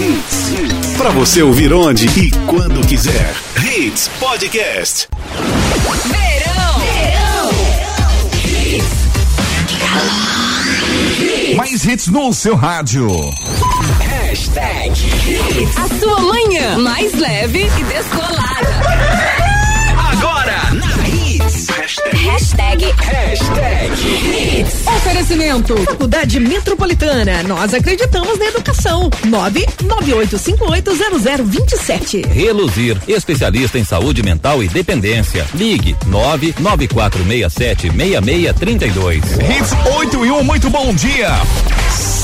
Hits. Pra você ouvir onde e quando quiser. Hits Podcast. Verão. Mais hits no seu rádio. Hashtag A sua manhã mais leve e descolada. Hashtag. Hashtag. Hits. Oferecimento. Faculdade Metropolitana. Nós acreditamos na educação. 998580027. Reluzir, especialista em saúde mental e dependência. Ligue 994676632. Hits 8 e 1, muito bom dia.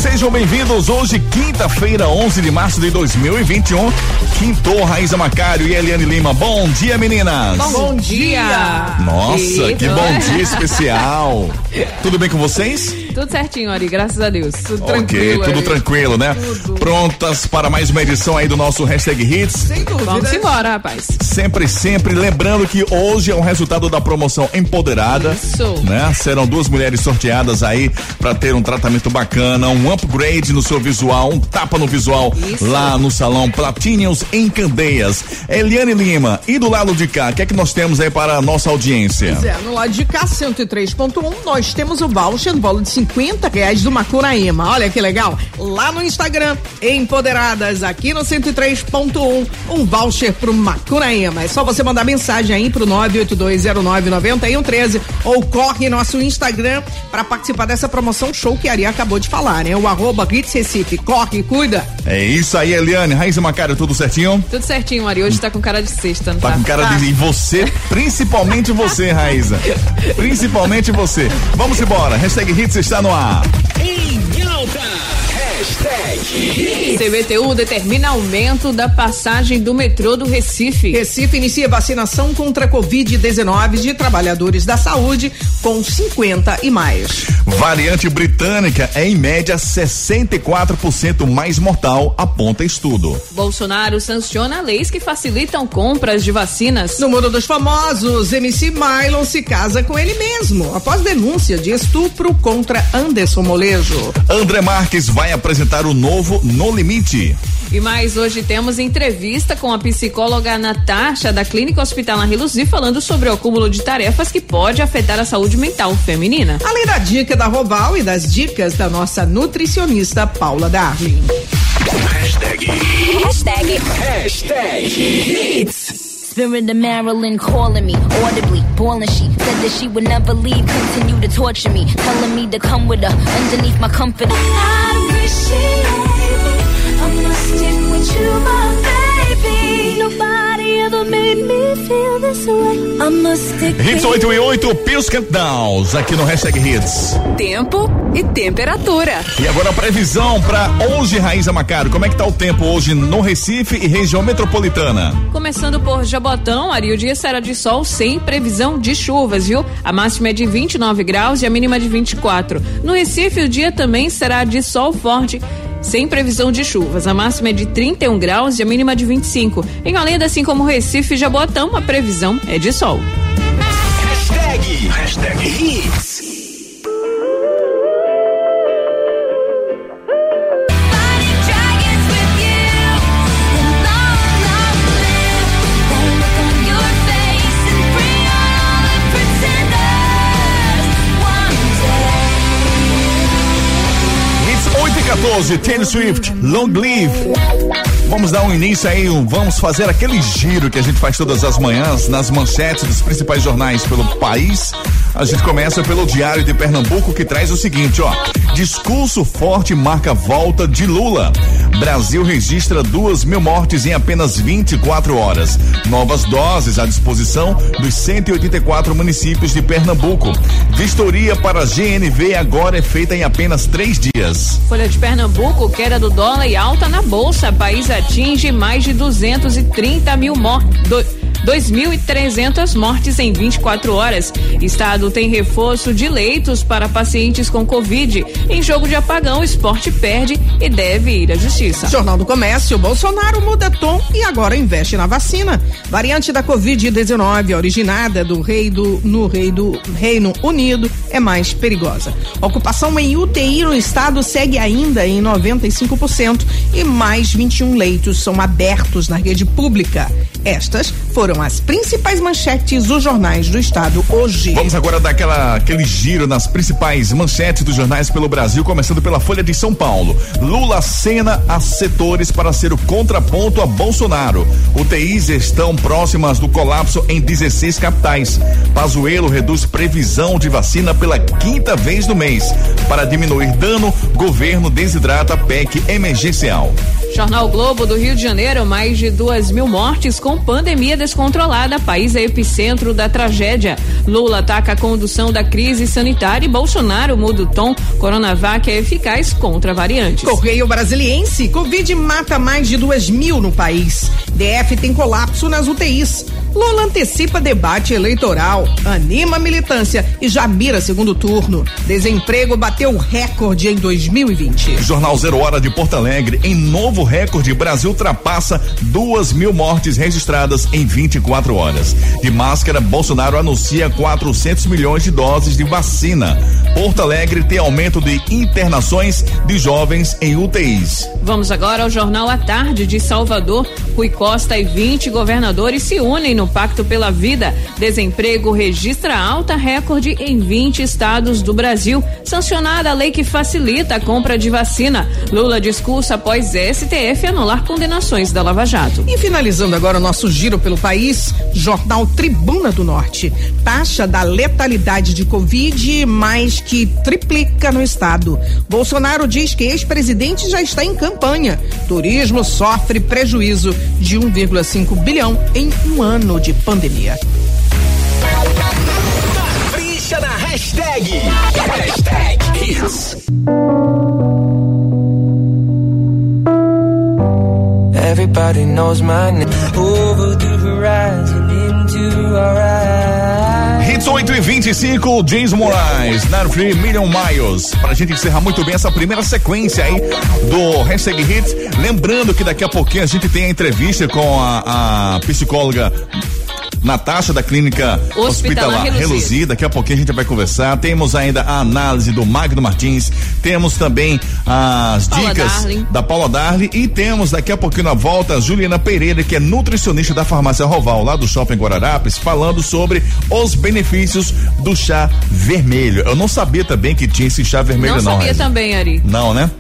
Sejam bem-vindos hoje, quinta-feira, 11 de março de 2021. Quintou Raíza Macário e Eliane Lima. Bom dia, meninas. Bom, dia. Nossa, que. Bom dia especial. Tudo bem com vocês? Tudo certinho, Ari, graças a Deus. Tudo ok, tranquilo. tudo aí. tranquilo, né? Prontas para mais uma edição aí do nosso hashtag Hits. Sem dúvida. Vamos embora, rapaz. Sempre, sempre lembrando que hoje é um resultado da promoção Empoderada. Isso. Né? Serão duas mulheres sorteadas aí para ter um tratamento bacana, um upgrade no seu visual, um tapa no visual Isso. lá no salão Platinhos em Candeias. Eliane Lima, e do lado de cá, o que é que nós temos aí para a nossa audiência? Pois é, no lado de cá, 103.1, nós temos o voucher no valor de 50 reais do Macuraema. Olha que legal. Lá no Instagram, Empoderadas, aqui no 103.1, um voucher pro Macuraema. É só você mandar mensagem aí pro 982099113 ou corre nosso Instagram para participar dessa promoção show que a Ari acabou de falar, né? O arroba Hits Recife. Corre, cuida. É isso aí, Eliane. Raíssa Macário, tudo certinho? Tudo certinho, Ari. Hoje tá com cara de sexta, não Tá tá? com cara de. E você, principalmente você, Raíza. Principalmente você. Vamos embora. Hashtag Hits está no ar. Em alta. Hashtag CBTU determina aumento da passagem do metrô do Recife. Recife inicia vacinação contra a Covid-19 de trabalhadores da saúde com 50 e mais. Variante britânica é em média 64% mais mortal, aponta estudo. Bolsonaro sanciona leis que facilitam compras de vacinas. No mundo dos famosos, MC Mylon se casa com ele mesmo, após denúncia de estupro contra Anderson Molejo. André Marques vai apresentar o novo No Limite. E mais, hoje temos entrevista com a psicóloga Natasha da Clínica Hospitalar Reluzi falando sobre o acúmulo de tarefas que pode afetar a saúde mental feminina. Além da dica da Roval e das dicas da nossa nutricionista Paula Darwin. Hashtag. Hashtag. Hashtag Hits. Spirit of Marilyn calling me audibly, bawling. She said that she would never leave, continue to torture me, telling me to come with her underneath my comfort. I appreciate it. I must stick with you, my Hits with 8 e 8, Pills Countdowns, aqui no Hashtag Hits. Tempo e temperatura. E agora a previsão para hoje, Raíza Macário. Como é que tá o tempo hoje no Recife e região metropolitana? Começando por Jabotão, Ari, o dia será de sol sem previsão de chuvas, viu? A máxima é de 29 graus e a mínima de 24. No Recife, o dia também será de sol forte. Sem previsão de chuvas. A máxima é de 31 graus e a mínima de 25. Em Olinda, assim como Recife e Jabotão, a previsão é de sol. Hashtag. Hashtag Hits. 8 e 14, Taylor Swift, Long Live. Vamos dar um início aí, um- vamos fazer aquele giro que a gente faz todas as manhãs nas manchetes dos principais jornais pelo país. A gente começa pelo Diário de Pernambuco que traz o seguinte, ó. Discurso forte marca volta de Lula. Brasil registra duas mil mortes em apenas 24 horas. Novas doses à disposição dos 184 municípios de Pernambuco. Vistoria para a GNV agora é feita em apenas três dias. Folha de Pernambuco, queda do dólar e alta na bolsa. País atinge mais de 230 mil mortes. 2.300 mortes em 24 horas. Estado tem reforço de leitos para pacientes com Covid. Em jogo de apagão, o esporte perde e deve ir à justiça. Jornal do Comércio, Bolsonaro muda tom e agora investe na vacina. Variante da Covid-19, originada do rei do, no rei do Reino Unido, é mais perigosa. Ocupação em UTI no estado segue ainda em 95% e mais 21 leitos são abertos na rede pública. Estas foram as principais manchetes dos jornais do estado hoje. Vamos agora dar aquela, aquele giro nas principais manchetes dos jornais pelo Brasil, começando pela Folha de São Paulo. Lula cena a setores para ser o contraponto a Bolsonaro. UTIs estão próximas do colapso em 16 capitais. Pazuello reduz previsão de vacina pela quinta vez no mês. Para diminuir dano, governo desidrata PEC emergencial. Jornal Globo do Rio de Janeiro, mais de duas mil mortes com pandemia descontrolada. País é epicentro da tragédia. Lula ataca a condução da crise sanitária e Bolsonaro muda o tom. Coronavac é eficaz contra variantes. Correio Brasiliense, Covid mata mais de duas mil no país. DF tem colapso nas UTIs. Lula antecipa debate eleitoral, anima a militância e já mira segundo turno. Desemprego bateu recorde em 2020. Jornal Zero Hora de Porto Alegre, em novo recorde, Brasil ultrapassa duas mil mortes registradas em 24 horas. De máscara, Bolsonaro anuncia 400 milhões de doses de vacina. Porto Alegre tem aumento de internações de jovens em UTIs. Vamos agora ao Jornal à Tarde de Salvador. Rui Costa e 20 governadores se unem no Pacto pela Vida. Desemprego registra alta recorde em 20 estados do Brasil. Sancionada a lei que facilita a compra de vacina. Lula discursa após STF anular condenações da Lava Jato. E finalizando agora o nosso giro pelo país, Jornal Tribuna do Norte. Taxa da letalidade de Covid mais que triplica no estado. Bolsonaro diz que ex-presidente já está em campanha. Turismo sofre prejuízo de 1,5 bilhão em um ano de pandemia. Capricha na hashtag. Hashtag Hits. Everybody knows my name. Over the horizon into our eyes. Hits 8 e 25, James Moraes, Not Free Million Miles. Pra gente encerrar muito bem essa primeira sequência aí do hashtag Hits. Lembrando que daqui a pouquinho a gente tem a entrevista com a, a psicóloga Natasha da clínica Hospitalar Hospitalar Reluzia. Reluzia. Daqui a pouquinho a gente vai conversar. Temos ainda a análise do Magno Martins. Temos também as Paula dicas Darling. da Paula Darli e temos daqui a pouquinho na volta a Juliana Pereira, que é nutricionista da farmácia Roval, lá do Shopping Guararapes, falando sobre os benefícios do chá vermelho. Eu não sabia também que tinha esse chá vermelho, Não não. sabia também, Ari. Não, né?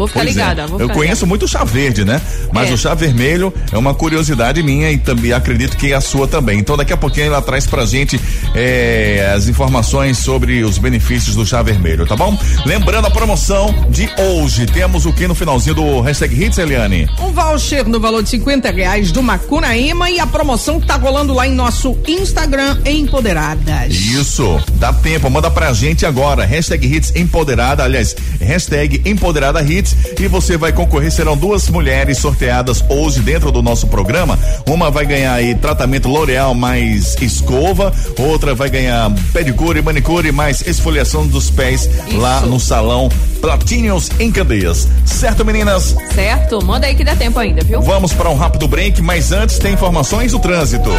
Vou ficar Pois é. ligada. Vou Eu ficar conheço muito o chá verde, né? Mas É. o chá vermelho é uma curiosidade minha e também acredito que é a sua também. Então daqui a pouquinho ela traz pra gente eh, as informações sobre os benefícios do chá vermelho, tá bom? Lembrando a promoção de hoje. Temos o que no finalzinho do hashtag Hits, Eliane? Um voucher no valor de 50 reais do Macunaíma e a promoção tá rolando lá em nosso Instagram Empoderadas. Isso, dá tempo, manda pra gente agora, hashtag Hits Empoderada, aliás, hashtag Empoderada Hits e você vai concorrer, serão duas mulheres sorteadas hoje dentro do nosso programa, uma vai ganhar aí tratamento L'Oreal mais escova, outra vai ganhar pedicure, manicure mais esfoliação dos pés lá no salão Platinhos em Candeias. Certo, meninas? Certo? Manda aí que dá tempo ainda, viu? Vamos para um rápido break, mas antes tem informações do trânsito.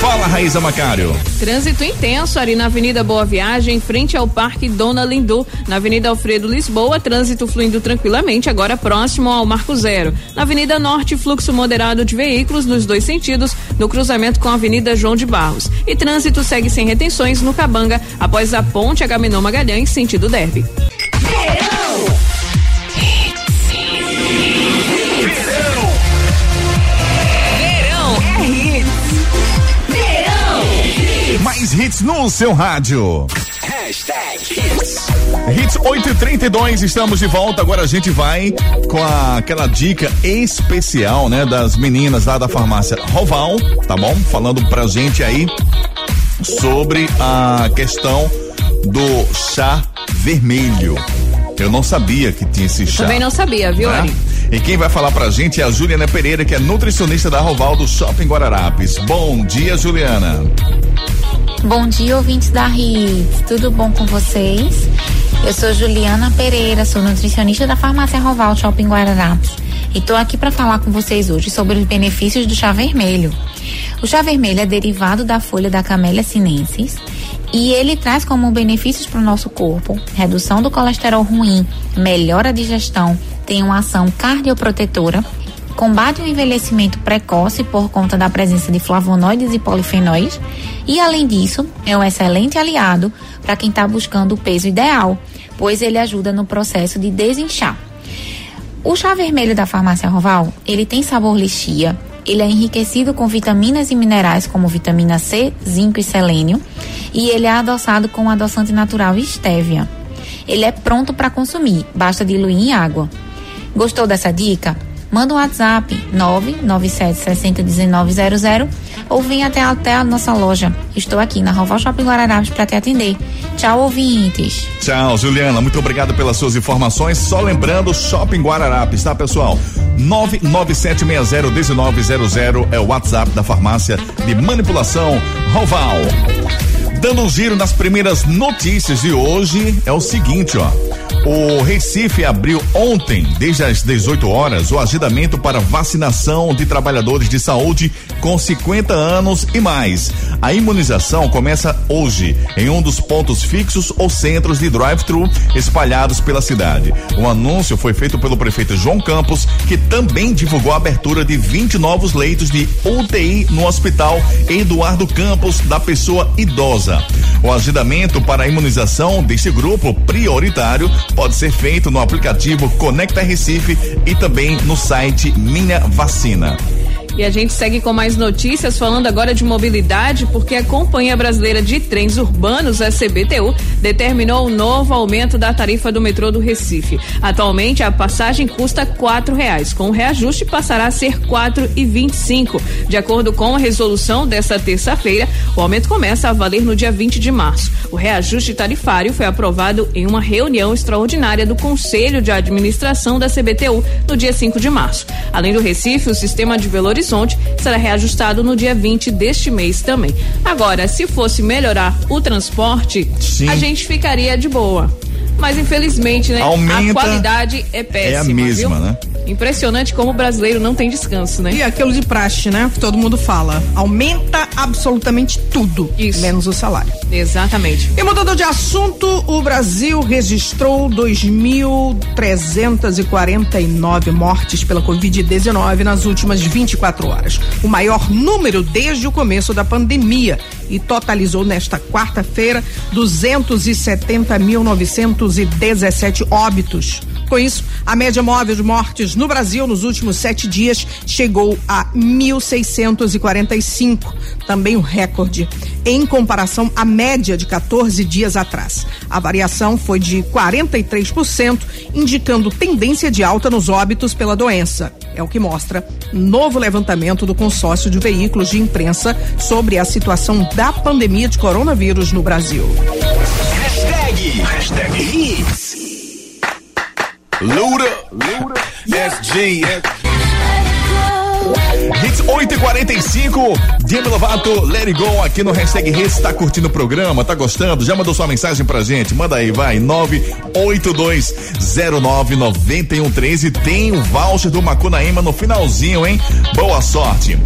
Fala, Raíza Macário. Trânsito intenso ali na Avenida Boa Viagem, em frente ao Parque Dona Lindu. Na Avenida Alfredo Lisboa, trânsito fluindo tranquilamente, agora próximo ao Marco Zero. Na Avenida Norte, fluxo moderado de veículos nos dois sentidos, no cruzamento com a Avenida João de Barros. E trânsito segue sem retenções no Cabanga, após a ponte Agamenon Magalhães, sentido Derby. Mais hits no seu rádio. Hashtag Hits. Hits 8 e 32 estamos de volta. Agora a gente vai com a- aquela dica especial, né, das meninas lá da farmácia Roval, tá bom? Falando pra gente aí sobre a questão do chá vermelho. Eu não sabia que tinha esse chá. Também não sabia, viu, né? Ari? E quem vai falar pra gente é a Juliana Pereira, que é nutricionista da Roval do Shopping Guararapes. Bom dia, Juliana. Bom dia, ouvintes da Hits. Tudo bom com vocês? Eu sou Juliana Pereira, sou nutricionista da Farmácia Roval Shopping Guararapes. E estou aqui para falar com vocês hoje sobre os benefícios do chá vermelho. O chá vermelho é derivado da folha da Camellia sinensis e ele traz como benefícios para o nosso corpo redução do colesterol ruim, melhora a digestão, tem uma ação cardioprotetora combate o envelhecimento precoce por conta da presença de flavonoides e polifenóis e, além disso, é um excelente aliado para quem está buscando o peso ideal, pois ele ajuda no processo de desinchar. O chá vermelho da farmácia Roval, ele tem sabor lixia, ele é enriquecido com vitaminas e minerais como vitamina C, zinco e selênio, e ele é adoçado com adoçante natural estévia. Ele é pronto para consumir, basta diluir em água. Gostou dessa dica? Manda um WhatsApp 997601900 ou vem até, até a nossa loja. Estou aqui na Roval Shopping Guararapes para te atender. Tchau, ouvintes. Tchau, Juliana. Muito obrigado pelas suas informações. Só lembrando, Shopping Guararapes, tá, pessoal? 997601900 é o WhatsApp da farmácia de manipulação Roval. Dando um giro nas primeiras notícias de hoje, é o seguinte, ó. O Recife abriu ontem, desde as 18 horas, o agendamento para vacinação de trabalhadores de saúde com 50 anos e mais. A imunização começa hoje em um dos pontos fixos ou centros de drive-thru espalhados pela cidade. O anúncio foi feito pelo prefeito João Campos, que também divulgou a abertura de 20 novos leitos de UTI no Hospital Eduardo Campos da Pessoa Idosa. O agendamento para a imunização deste grupo prioritário pode ser feito no aplicativo Conecta Recife e também no site Minha Vacina. E a gente segue com mais notícias, falando agora de mobilidade, porque a Companhia Brasileira de Trens Urbanos, a CBTU, determinou um novo aumento da tarifa do metrô do Recife. Atualmente, a passagem custa quatro reais. Com o reajuste, passará a ser quatro e vinte e cinco. De acordo com a resolução desta terça-feira, o aumento começa a valer no dia 20 de março. O reajuste tarifário foi aprovado em uma reunião extraordinária do Conselho de Administração da CBTU no dia 5 de março. Além do Recife, o sistema de Horizonte será reajustado no dia 20 deste mês também. Agora, se fosse melhorar o transporte, Sim. a gente ficaria de boa. Mas infelizmente, né? Aumenta, a qualidade é péssima. é a mesma, viu? né? Impressionante como o brasileiro não tem descanso, né? E aquilo de praxe, né? Que todo mundo fala. Aumenta absolutamente tudo, Isso. menos o salário. Exatamente. E mudando de assunto, o Brasil registrou 2.349 mortes pela Covid-19 nas últimas 24 horas. O maior número desde o começo da pandemia. E totalizou nesta quarta-feira 270.917 óbitos. Com isso, a média móvel de mortes no Brasil nos últimos sete dias chegou a 1.645, também um recorde, em comparação à média de 14 dias atrás. A variação foi de 43%, indicando tendência de alta nos óbitos pela doença. É o que mostra novo levantamento do consórcio de veículos de imprensa sobre a situação da pandemia de coronavírus no Brasil. Hashtag, hashtag hits. Loura, SG. Hits 8 e 45 Demi Lovato, Let It Go aqui no hashtag Hits. Tá curtindo o programa? Tá gostando? Já mandou sua mensagem pra gente? Manda aí, vai. 982099113. Tem o voucher do Macunaíma no finalzinho, hein? Boa sorte.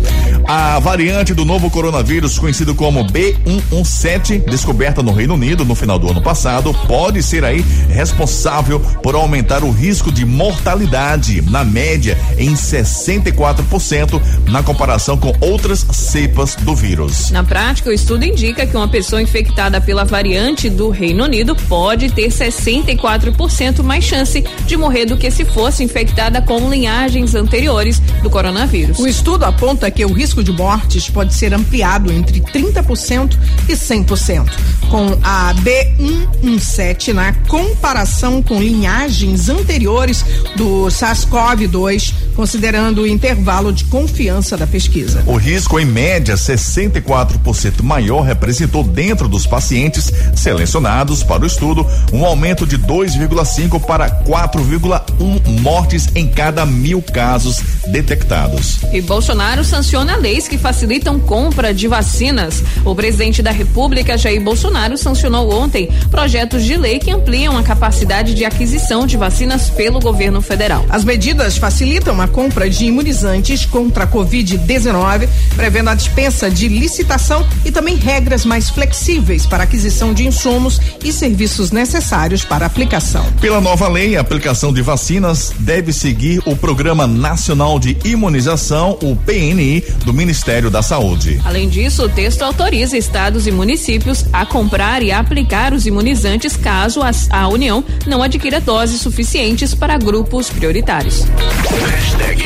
A variante do novo coronavírus, conhecido como B117, descoberta no Reino Unido no final do ano passado, pode ser aí responsável por aumentar o risco de mortalidade, na média, em 64%, na comparação com outras cepas do vírus. Na prática, o estudo indica que uma pessoa infectada pela variante do Reino Unido pode ter 64% mais chance de morrer do que se fosse infectada com linhagens anteriores do coronavírus. O estudo aponta que o risco de mortes pode ser ampliado entre 30% e 100%, com a B117 na comparação com linhagens anteriores do SARS-CoV-2, considerando o intervalo de confiança segurança da pesquisa. O risco, em média, 64% maior, representou dentro dos pacientes selecionados para o estudo um aumento de 2,5 para 4,1 mortes em cada mil casos detectados. E Bolsonaro sanciona leis que facilitam compra de vacinas. O presidente da República, Jair Bolsonaro, sancionou ontem projetos de lei que ampliam a capacidade de aquisição de vacinas pelo governo federal. As medidas facilitam a compra de imunizantes contra a Covid-19, prevendo a dispensa de licitação e também regras mais flexíveis para aquisição de insumos e serviços necessários para aplicação. Pela nova lei, a aplicação de vacinas deve seguir o Programa Nacional de Imunização, o PNI, do Ministério da Saúde. Além disso, o texto autoriza estados e municípios a comprar e aplicar os imunizantes caso a, a União não adquira doses suficientes para grupos prioritários. Hashtag.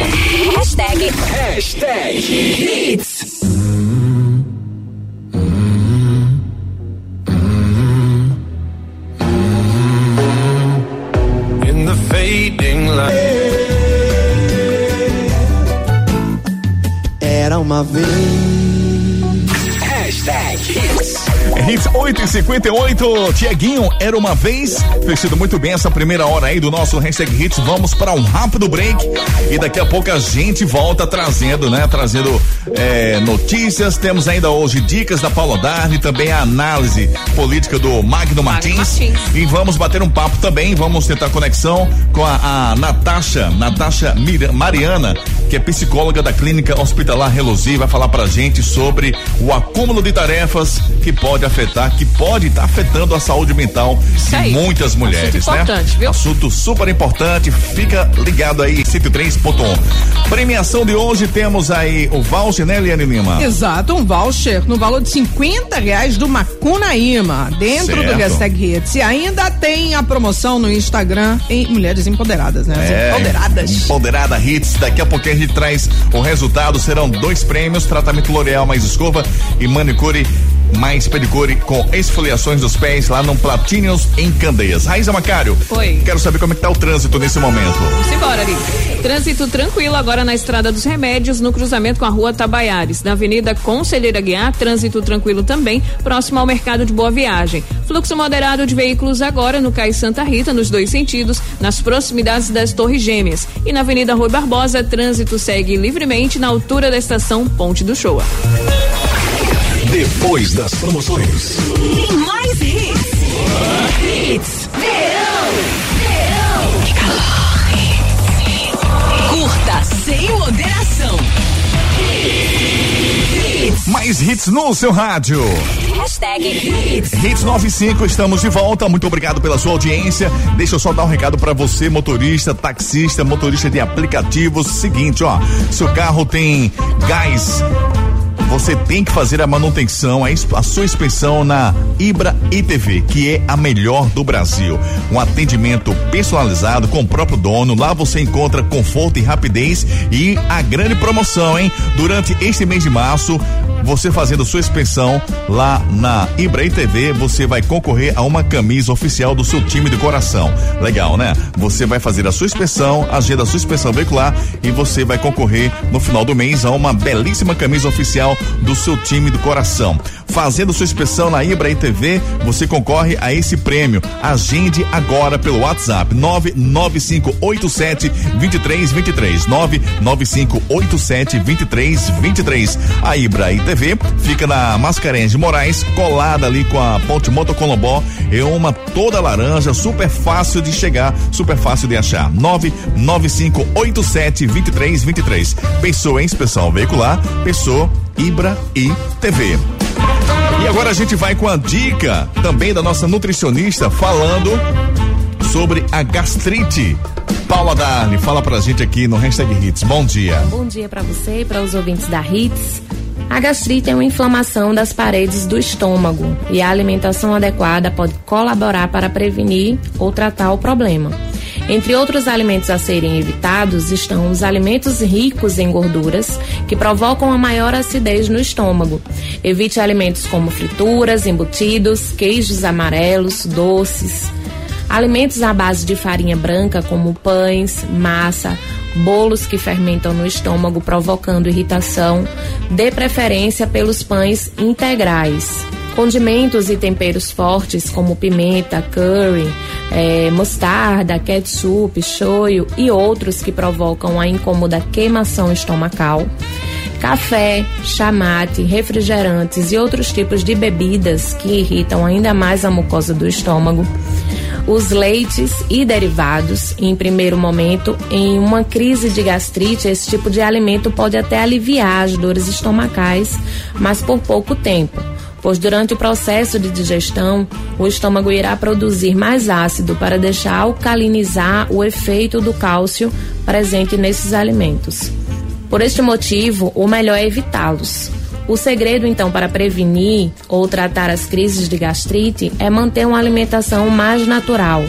Hashtag Hits. In the fading light. Era uma vez. Hits. Hits 8 e 58 Tiaguinho, era uma vez. Vestido muito bem essa primeira hora aí do nosso hashtag Hits. Vamos para um rápido break e daqui a pouco a gente volta trazendo, né? Trazendo é, notícias. Temos ainda hoje dicas da Paula Darli, também a análise política do Magno Martins. Martins. E vamos bater um papo também. Vamos tentar conexão com a, a Natasha, Natasha Mir- Mariana, que é psicóloga da Clínica Hospitalar Reluzi, vai falar pra gente sobre o acúmulo de tarefas que pode afetar, que pode estar afetando a saúde mental Isso de aí. muitas mulheres, Assunto né? importante, viu? Assunto super importante. Fica ligado aí, 103.1. Premiação de hoje temos aí o voucher, né, Eliane Lima? Exato, um voucher no valor de 50 reais do Macunaíma, dentro do Certo. hashtag Hits. E ainda tem a promoção no Instagram em Mulheres Empoderadas, né? As É, Empoderadas. Empoderada Hits. Daqui a pouquinho traz o resultado. Serão dois prêmios: tratamento L'Oreal mais escova e manicure mais pedicure com esfoliações dos pés lá no Platinums em Candeias. Raíza Macário. Oi. Quero saber como é que tá o trânsito nesse momento. Simbora, ali. Trânsito tranquilo agora na Estrada dos Remédios, no cruzamento com a rua Tabaiares. Na Avenida Conselheira Guiar, trânsito tranquilo também, próximo ao mercado de Boa Viagem. Fluxo moderado de veículos agora no Cais Santa Rita, nos dois sentidos, nas proximidades das Torres Gêmeas. E na Avenida Rui Barbosa, trânsito segue livremente na altura da estação Ponte do Showa. Depois das promoções. Tem mais hits. Hits. Verão. Verão. Que calor. Curta sem moderação. Hits. Mais hits no seu rádio. Hashtag Hits. Hits 95, estamos de volta. Muito obrigado pela sua audiência. Deixa eu só dar um recado para você, motorista, taxista, motorista de aplicativos. Seguinte, ó, seu carro tem gás. Você tem que fazer a manutenção, a, a sua inspeção na Ibra ITV, que é a melhor do Brasil. Um atendimento personalizado com o próprio dono. Lá você encontra conforto e rapidez e a grande promoção, hein? Durante este mês de março, você fazendo sua inspeção lá na Ibra ITV, você vai concorrer a uma camisa oficial do seu time de coração. Legal, né? Você vai fazer a sua inspeção, agenda a sua inspeção veicular e você vai concorrer no final do mês a uma belíssima camisa oficial do seu time do coração. Fazendo sua inspeção na Ibra ITV, você concorre a esse prêmio. Agende agora pelo WhatsApp 99587 2323 99587 2323. A Ibra ITV fica na Mascarenhas de Moraes, colada ali com a Ponte Moto Colombó. É uma toda laranja, super fácil de chegar, super fácil de achar. 99587 2323. Pensou em inspeção veicular? Pensou Ibra ITV. E agora a gente vai com a dica também da nossa nutricionista falando sobre a gastrite. Paula Darli, fala pra gente aqui no Hashtag Hits. Bom dia. Bom dia para você e para os ouvintes da Hits. A gastrite é uma inflamação das paredes do estômago e a alimentação adequada pode colaborar para prevenir ou tratar o problema. Entre outros alimentos a serem evitados estão os alimentos ricos em gorduras, que provocam a maior acidez no estômago. Evite alimentos como frituras, embutidos, queijos amarelos, doces. Alimentos à base de farinha branca, como pães, massa, bolos que fermentam no estômago provocando irritação, dê preferência pelos pães integrais. Condimentos e temperos fortes como pimenta, curry, eh, mostarda, ketchup, shoyu e outros que provocam a incômoda queimação estomacal. Café, chamate, refrigerantes e outros tipos de bebidas que irritam ainda mais a mucosa do estômago os leites e derivados. Em primeiro momento, em uma crise de gastrite, esse tipo de alimento pode até aliviar as dores estomacais, mas por pouco tempo. Pois durante o processo de digestão, o estômago irá produzir mais ácido para deixar alcalinizar o efeito do cálcio presente nesses alimentos. Por este motivo, o melhor é evitá-los. O segredo, então, para prevenir ou tratar as crises de gastrite é manter uma alimentação mais natural,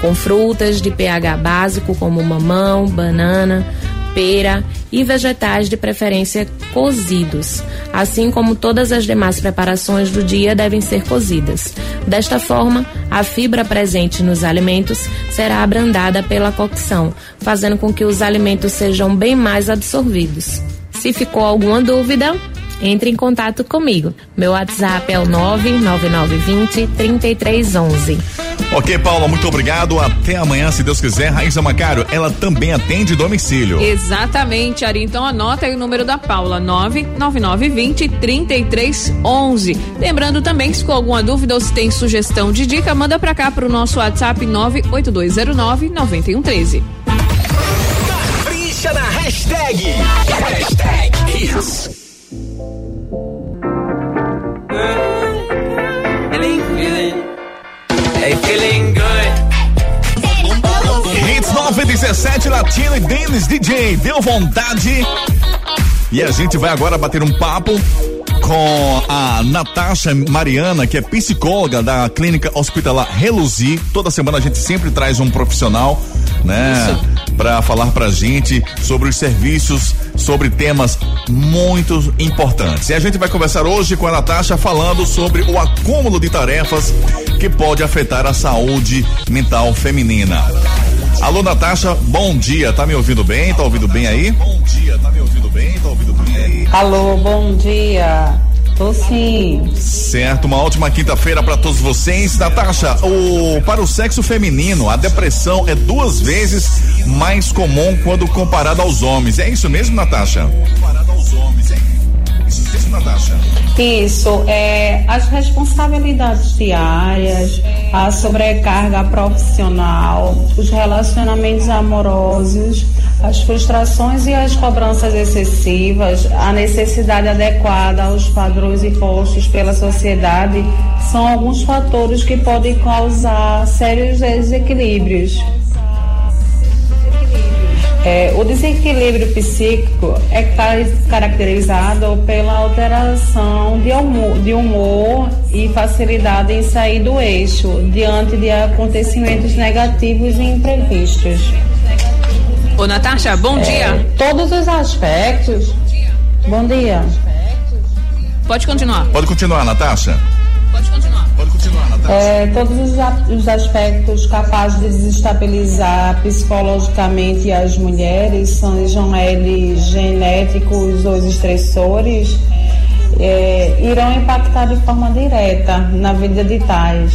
com frutas de pH básico como mamão, banana, pera e vegetais de preferência cozidos, assim como todas as demais preparações do dia devem ser cozidas. Desta forma, a fibra presente nos alimentos será abrandada pela cocção, fazendo com que os alimentos sejam bem mais absorvidos. Se ficou alguma dúvida, entre em contato comigo. Meu WhatsApp é o 99920 3311. Ok, Paula, muito obrigado. Até amanhã, se Deus quiser. Raíssa Macário, ela também atende domicílio. Exatamente, Ari. Então anota aí o número da Paula, 99920 3311. Lembrando também que se com alguma dúvida ou se tem sugestão de dica, manda pra cá pro nosso WhatsApp 98209 9113. Capricha na hashtag. Hashtag Hits. Hey, feeling good. Hits 917 Latino e Dennis DJ. Deu vontade. E a gente vai agora bater um papo com a Natasha Mariana, que é psicóloga da clínica hospitalar Reluzi. Toda semana a gente sempre traz um profissional, né? Para falar pra gente sobre os serviços, sobre temas muito importantes. E a gente vai conversar hoje com a Natasha falando sobre o acúmulo de tarefas que pode afetar a saúde mental feminina. Alô, Natasha, bom dia. Tá me ouvindo bem? Tá ouvindo bem aí? Bom dia, tá me ouvindo bem? Tá ouvindo bem aí? Alô, bom dia. Tô sim. Certo, uma ótima quinta-feira para todos vocês. Natasha, o, para o sexo feminino, a depressão é duas vezes mais comum quando comparado aos homens. É isso mesmo, Natasha? Comparado aos homens, isso Natasha? Isso, é, as responsabilidades diárias, a sobrecarga profissional, os relacionamentos amorosos, as frustrações e as cobranças excessivas, a necessidade adequada aos padrões impostos pela sociedade são alguns fatores que podem causar sérios desequilíbrios. É, o desequilíbrio psíquico é car- caracterizado pela alteração de humor, de humor e facilidade em sair do eixo diante de acontecimentos negativos e imprevistos. Ô, Natasha, bom É, dia. Todos os aspectos. Bom dia. Pode continuar. Pode continuar, Natasha. Pode continuar. Natasha. É, todos os, os aspectos capazes de desestabilizar psicologicamente as mulheres, sejam eles genéticos ou estressores, é, irão impactar de forma direta na vida de tais.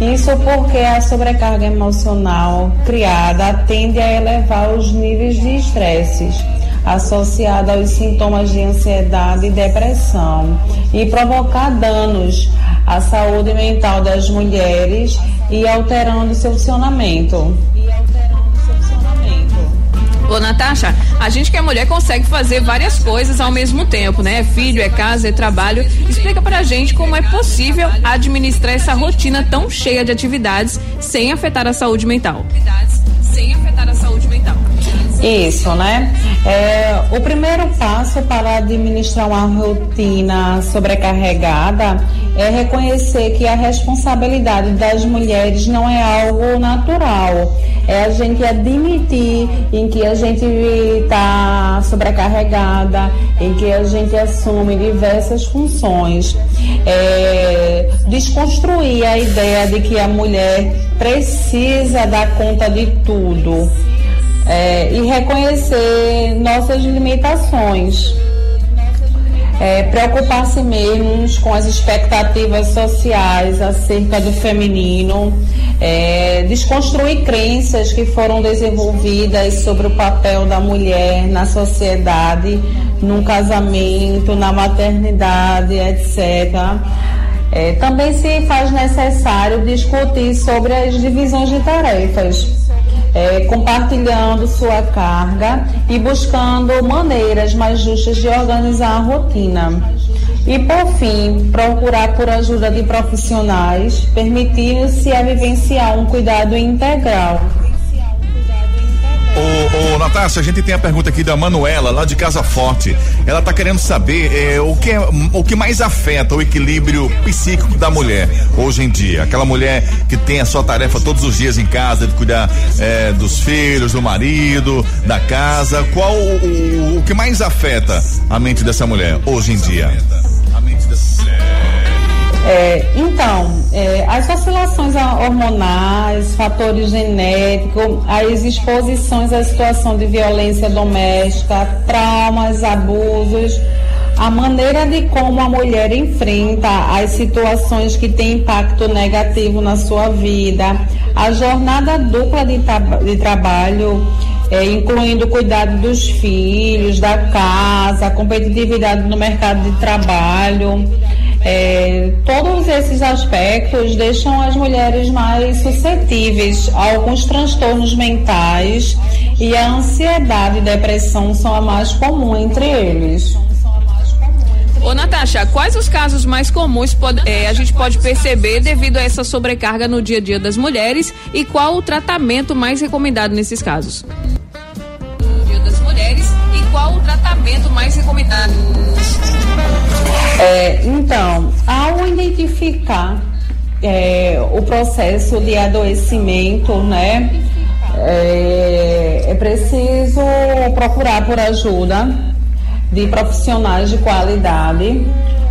Isso porque a sobrecarga emocional criada tende a elevar os níveis de estresses associado aos sintomas de ansiedade e depressão e provocar danos à saúde mental das mulheres e alterando seu funcionamento. Ô, Natasha, a gente que é mulher consegue fazer várias coisas ao mesmo tempo, né? É filho, é casa, é trabalho. Explica pra gente como é possível administrar essa rotina tão cheia de atividades sem afetar a saúde mental. Sem afetar a saúde mental. Isso, né? É, o primeiro passo para administrar uma rotina sobrecarregada é reconhecer que a responsabilidade das mulheres não é algo natural. É a gente admitir em que a gente está sobrecarregada, em que a gente assume diversas funções. É, desconstruir a ideia de que a mulher precisa dar conta de tudo é, e reconhecer nossas limitações. É, Preocupar-se mesmo com as expectativas sociais acerca do feminino, é, desconstruir crenças que foram desenvolvidas sobre o papel da mulher na sociedade, no casamento, na maternidade, etc. É, também se faz necessário discutir sobre as divisões de tarefas é, compartilhando sua carga e buscando maneiras mais justas de organizar a rotina. E por fim, procurar por ajuda de profissionais, permitindo-se a vivenciar um cuidado integral Ô, Natasha, a gente tem a pergunta aqui da Manuela, lá de Casa Forte. Ela tá querendo saber é, o, que é, o que mais afeta o equilíbrio psíquico da mulher hoje em dia. Aquela mulher que tem a sua tarefa todos os dias em casa, de cuidar é, dos filhos, do marido, da casa. Qual o, o, o que mais afeta a mente dessa mulher hoje em dia? É, então, é, as oscilações hormonais, fatores genéticos, as exposições à situação de violência doméstica, traumas, abusos, a maneira de como a mulher enfrenta as situações que têm impacto negativo na sua vida, a jornada dupla de, de trabalho, é, incluindo o cuidado dos filhos, da casa, a competitividade no mercado de trabalho. É, todos esses aspectos deixam as mulheres mais suscetíveis a alguns transtornos mentais e a ansiedade e depressão são a mais comum entre eles. Ô Natasha, quais os casos mais comuns pode, é, a gente pode perceber devido a essa sobrecarga no dia a dia das mulheres e qual o tratamento mais recomendado nesses casos? Dia das mulheres qual o tratamento mais recomendado? É, então, ao identificar é, o processo de adoecimento, né, é, é preciso procurar por ajuda de profissionais de qualidade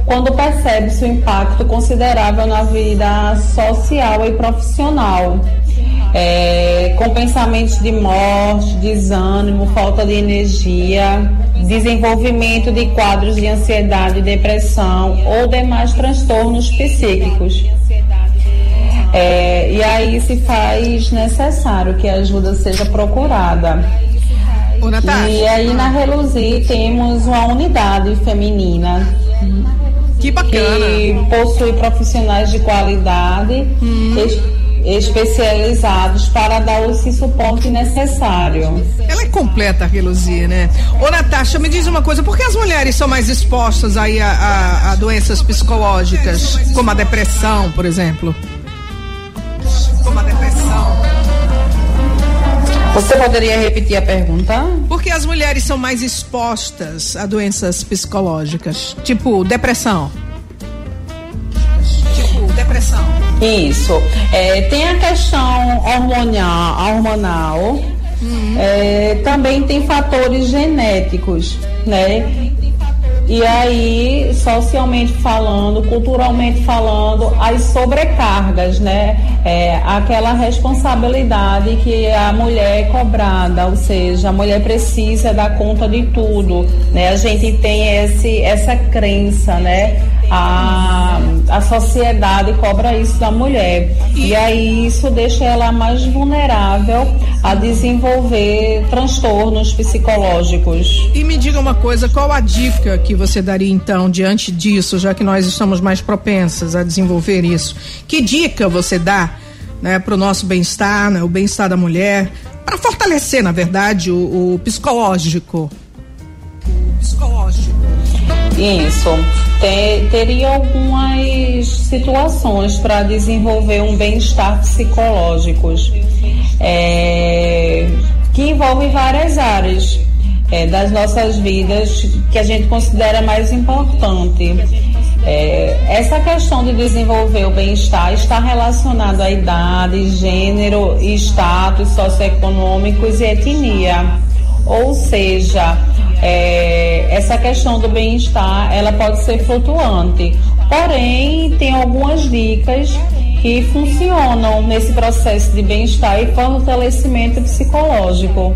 quando percebe-se o impacto considerável na vida social e profissional é, com pensamentos de morte, desânimo, falta de energia, desenvolvimento de quadros de ansiedade, depressão ou demais transtornos psíquicos. É, e aí se faz necessário que a ajuda seja procurada. E aí na Reluzir temos uma unidade feminina que bacana que possui profissionais de qualidade hum especializados para dar esse suporte necessário. Ela é completa, a Reluzia, né? Ô, Natasha, me diz uma coisa, por que as mulheres são mais expostas aí a, a, a doenças psicológicas, como a depressão, por exemplo? Como a depressão. Você poderia repetir a pergunta? Por que as mulheres são mais expostas a doenças psicológicas, tipo depressão? Depressão. Isso. É, tem a questão hormonal, hormonal uhum. é, também tem fatores genéticos, né? E aí, socialmente falando, culturalmente falando, as sobrecargas, né? É, aquela responsabilidade que a mulher é cobrada, ou seja, a mulher precisa dar conta de tudo, né? A gente tem esse, essa crença, né? A, a sociedade cobra isso da mulher. E aí isso deixa ela mais vulnerável a desenvolver transtornos psicológicos. E me diga uma coisa, qual a dica que você daria então diante disso, já que nós estamos mais propensas a desenvolver isso? Que dica você dá né, para o nosso bem-estar, né, o bem-estar da mulher, para fortalecer, na verdade, o, o psicológico? O psicológico. Isso. Ter, teria algumas situações para desenvolver um bem-estar psicológico é, que envolve várias áreas é, das nossas vidas que a gente considera mais importante. É, essa questão de desenvolver o bem-estar está relacionada à idade, gênero, status socioeconômicos e etnia. Ou seja, é, essa questão do bem-estar ela pode ser flutuante. Porém, tem algumas dicas que funcionam nesse processo de bem-estar e fortalecimento psicológico.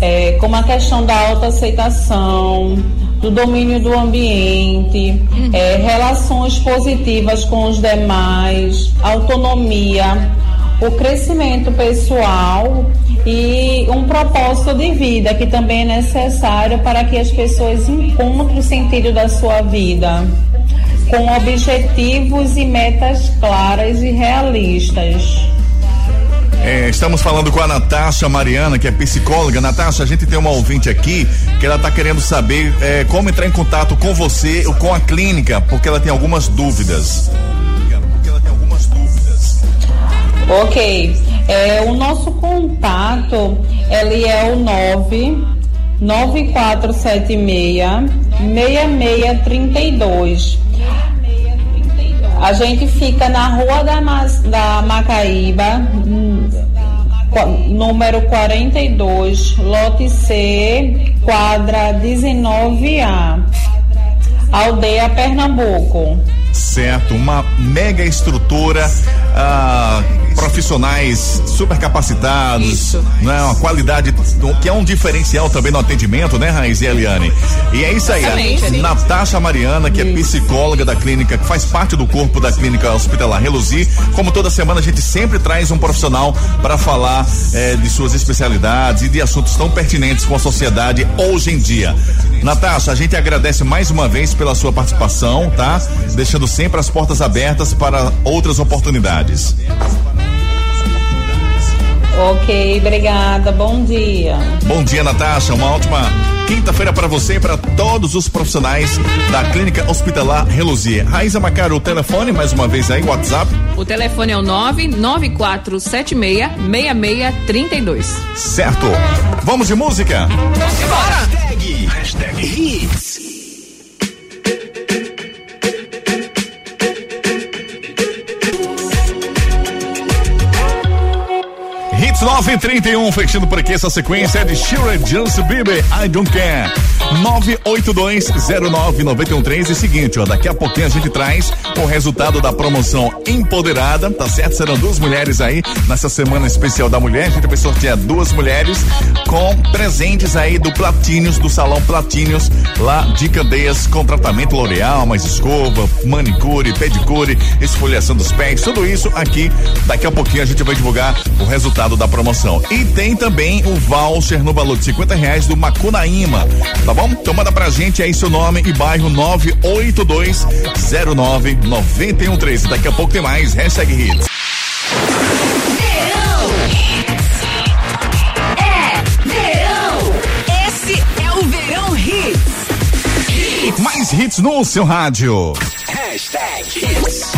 é, como a questão da autoaceitação, do domínio do ambiente, é, relações positivas com os demais, autonomia, o crescimento pessoal e um propósito de vida que também é necessário para que as pessoas encontrem o sentido da sua vida com objetivos e metas claras e realistas. É, estamos falando com a Natasha Mariana, que é psicóloga. Natasha, a gente tem uma ouvinte aqui que ela está querendo saber é, como entrar em contato com você ou com a clínica, porque ela tem algumas dúvidas. Ok. É, o nosso contato ele é o 9 9476 6632. A gente fica na Rua da, Mas, da Macaíba, hum, número 42, lote C, quadra 19A, Aldeia Pernambuco. Certo, uma mega estrutura, ah, profissionais super capacitados, né? Uma qualidade que é um diferencial também no atendimento, né, Raiz e Eliane? E é isso aí, a Natasha Mariana, que é psicóloga da clínica, que faz parte do corpo da clínica hospitalar Reluzi. Como toda semana a gente sempre traz um profissional para falar eh, de suas especialidades e de assuntos tão pertinentes com a sociedade hoje em dia. Natasha, a gente agradece mais uma vez pela sua participação, tá? Deixando sempre as portas abertas para outras oportunidades. Ok, obrigada. Bom dia. Bom dia, Natasha. Uma ótima quinta-feira para você e para todos os profissionais da Clínica Hospitalar Reluzier. Raíza Macaro, o telefone, mais uma vez aí, WhatsApp. O telefone é o 994766632. Certo. Vamos de música? Bora! Hashtag, hashtag hits. Hits 931, fechando por aqui essa sequência de Shira Justin Bieber, I Don't Care. 982099113 e seguinte, ó, daqui a pouquinho a gente traz o resultado da promoção Empoderada, tá certo? Serão duas mulheres aí nessa semana especial da mulher. A gente vai sortear duas mulheres com presentes aí do Platínios, do Salão Platínios, lá de Candeias, com tratamento L'Oreal, mais escova, manicure, pedicure, esfoliação dos pés, tudo isso aqui. Daqui a pouquinho a gente vai divulgar o resultado da promoção. E tem também o voucher no valor de 50 reais do Macunaíma, tá bom? Então manda pra gente aí seu nome e bairro 982099113. Daqui a pouco tem mais. Hashtag hits. É verão. Esse é o Verão Hits. Mais hits no seu rádio. Hashtag hits.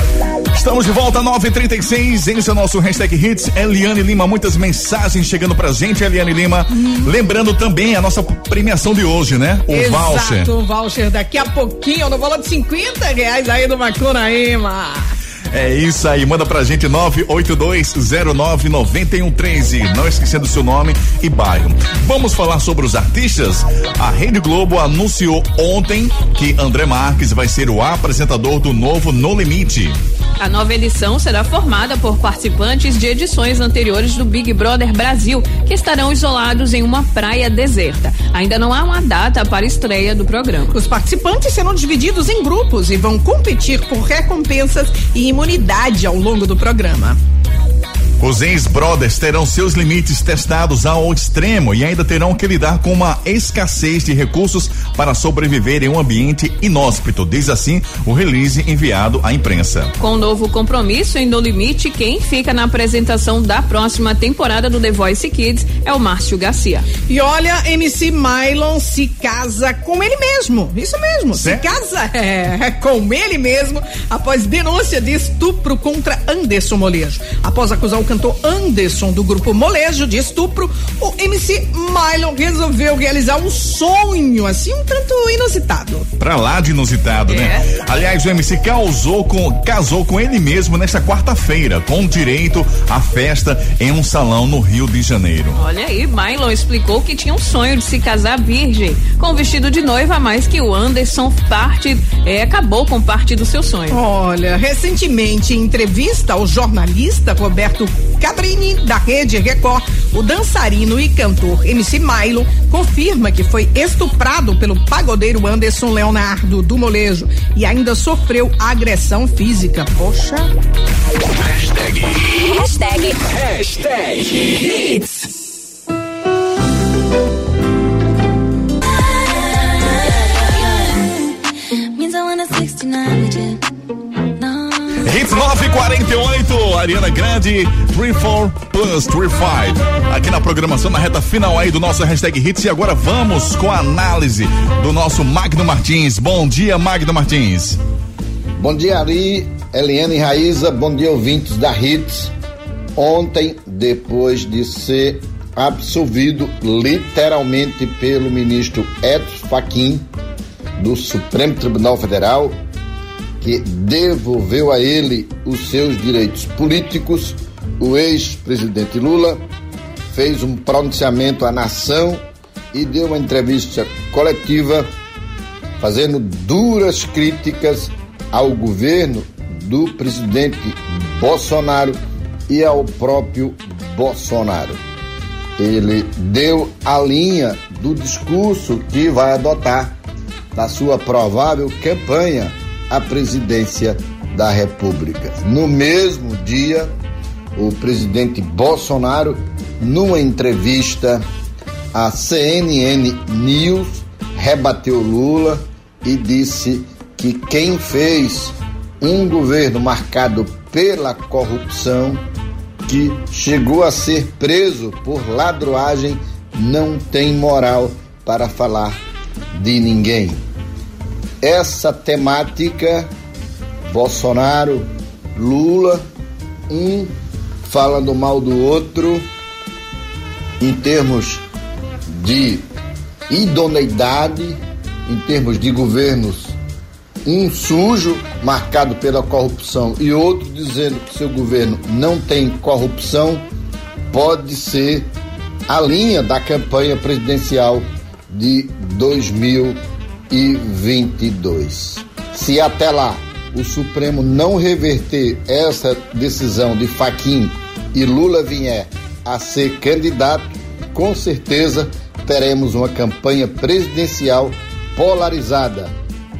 Estamos de volta, 936. Esse é o nosso hashtag Hits. Eliane Lima, muitas mensagens chegando pra gente, Eliane Lima. Lembrando também a nossa premiação de hoje, né? O Exato, voucher. o voucher daqui a pouquinho, no valor de 50 reais aí do Macunaíma. É isso aí, manda pra gente 982099113. Não esquecendo seu nome e bairro. Vamos falar sobre os artistas? A Rede Globo anunciou ontem que André Marques vai ser o apresentador do novo No Limite. A nova edição será formada por participantes de edições anteriores do Big Brother Brasil, que estarão isolados em uma praia deserta. Ainda não há uma data para a estreia do programa. Os participantes serão divididos em grupos e vão competir por recompensas e imunidade ao longo do programa. Os ex-brothers terão seus limites testados ao extremo e ainda terão que lidar com uma escassez de recursos para sobreviver em um ambiente inóspito, diz assim o release enviado à imprensa. Com o novo compromisso em No Limite, quem fica na apresentação da próxima temporada do The Voice Kids é o Márcio Garcia. E olha, MC Mylon se casa com ele mesmo. Isso mesmo, Certo. se casa é, com ele mesmo após denúncia de estupro contra Anderson Molejo. Após acusar o cantor Anderson do grupo Molejo de estupro, o MC Mylon resolveu realizar um sonho assim um tanto inusitado. Pra lá de inusitado, né? Aliás, o MC causou com, casou com ele mesmo nesta quarta-feira, com direito à festa em um salão no Rio de Janeiro. Olha aí, Mylon explicou que tinha um sonho de se casar virgem, com vestido de noiva, mas que o Anderson parte, é, acabou com parte do seu sonho. Olha, recentemente em entrevista ao jornalista Roberto Cabrini, da Rede Record, o dançarino e cantor MC Milo, confirma que foi estuprado pelo pagodeiro Anderson Leonardo do Molejo e ainda sofreu agressão física. Poxa. Hashtag. Hashtag. Hashtag. Hits. Means I wanna 69 with you. Hits 948, Ariana Grande, 34 plus 35. Aqui na programação, na reta final aí do nosso hashtag Hits. E agora vamos com a análise do nosso Magno Martins. Bom dia, Magno Martins. Bom dia, Ari, Eliane Raíza. Bom dia, ouvintes da Hits. Ontem, depois de ser absolvido literalmente pelo ministro Edson Fachin do Supremo Tribunal Federal, que devolveu a ele os seus direitos políticos, o ex-presidente Lula fez um pronunciamento à nação e deu uma entrevista coletiva fazendo duras críticas ao governo do presidente Bolsonaro e ao próprio Bolsonaro. Ele deu a linha do discurso que vai adotar na sua provável campanha à presidência da República. No mesmo dia, o presidente Bolsonaro, numa entrevista à CNN News, rebateu Lula e disse que quem fez um governo marcado pela corrupção, que chegou a ser preso por ladroagem, não tem moral para falar de ninguém. Essa temática, Bolsonaro, Lula, um falando mal do outro, em termos de idoneidade, em termos de governos, um sujo, marcado pela corrupção, e outro dizendo que seu governo não tem corrupção, pode ser a linha da campanha presidencial de 2022. Se até lá o Supremo não reverter essa decisão de Faquim e Lula vier a ser candidato, com certeza teremos uma campanha presidencial polarizada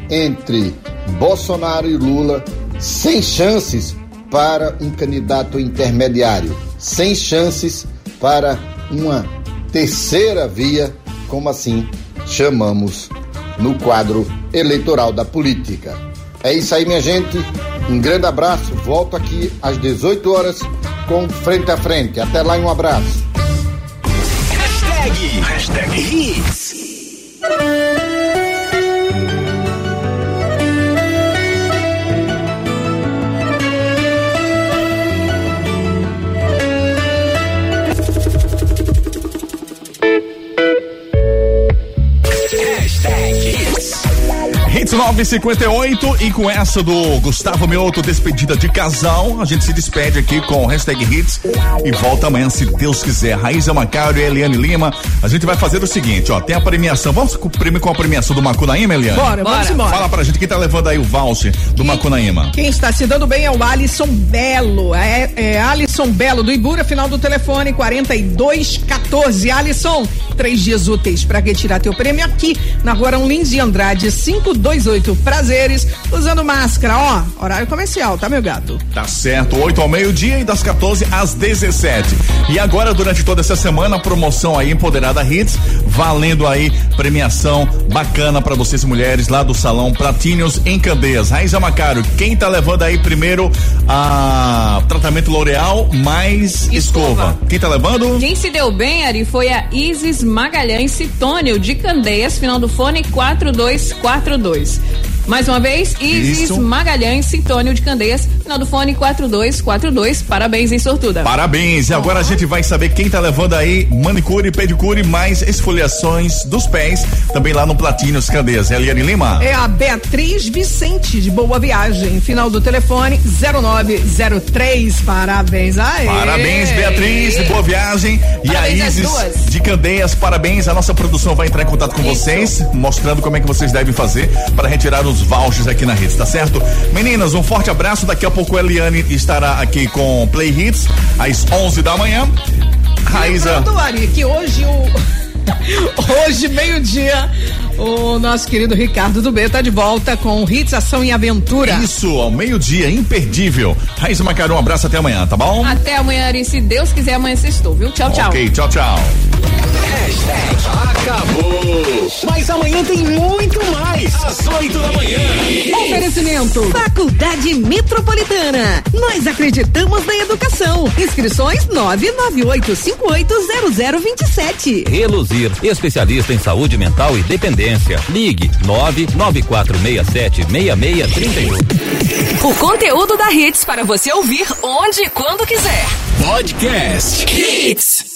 entre Bolsonaro e Lula, sem chances para um candidato intermediário, sem chances para uma terceira via, como assim chamamos no quadro eleitoral da política. É isso aí, minha gente. Um grande abraço. Volto aqui às 18 horas com Frente a Frente. Até lá e um abraço. Hashtag. Hashtag Hits. Hits 958 e com essa do Gustavo Mioto, despedida de casal, a gente se despede aqui com o hashtag Hits e volta amanhã, se Deus quiser. Raíza Macário e Eliane Lima, a gente vai fazer o seguinte, ó, tem a premiação, vamos com, com a premiação do Macunaíma, Eliane? Bora, vamos Bora. embora. Fala pra gente quem tá levando aí o voucher do Macunaíma. Quem está se dando bem é o Alisson Belo. É, é Alisson Belo do Ibura, final do telefone 4214. Alisson, três dias úteis para retirar teu prêmio aqui na rua Arão Lins de Andrade 528. Prazeres, usando máscara, ó. Horário comercial, tá, meu gato? Tá certo, 8 ao meio-dia e das 14 às 17. E agora, durante toda essa semana, a promoção aí Empoderada Hits, valendo aí premiação bacana pra vocês mulheres lá do Salão Pratinhos em Candeias. Raíza Macário, quem tá levando aí primeiro a tratamento L'Oreal mais escova? Quem tá levando? Quem se deu bem, Ari, foi a Isis Magalhães Citônio, de Candeias, final do fone 4242. Mais uma vez, Isis Isso. Magalhães Citônio, de Candeias, final do fone 4242. Parabéns, hein, sortuda. Parabéns! E agora a gente vai saber quem tá levando aí manicure, pedicure, mais esfoliações dos pés, também lá no Platinhos Candeias. Eliane Lima? É a Beatriz Vicente de Boa Viagem, final do telefone 0903. Parabéns aí. Parabéns, Beatriz, de boa viagem. E a Parabéns Isis de Candeias, parabéns. A nossa produção vai entrar em contato com Isso. vocês, mostrando como é que vocês devem fazer para retirar os os vouchers aqui na rede, tá certo? Meninas, um forte abraço. Daqui a pouco a Eliane estará aqui com Play Hits às 11 da manhã. Raíza. Lembrando, Ari, que hoje o. Hoje, meio-dia, o nosso querido Ricardo do B tá de volta com Hits Ação e Aventura. Isso, ao meio-dia, imperdível. Raíssa Macaron, um abraço até amanhã, tá bom? Até amanhã, Ari. Se Deus quiser, amanhã estou, viu? Tchau, tchau. Ok, tchau, tchau. Acabou. Mas amanhã tem muito mais. Às 8 da manhã. Oferecimento Faculdade Metropolitana. Nós acreditamos na educação. Inscrições 998580027. Reluzir, especialista em saúde mental e dependência. Ligue 994676631. O conteúdo da Hits para você ouvir onde e quando quiser. Podcast Hits.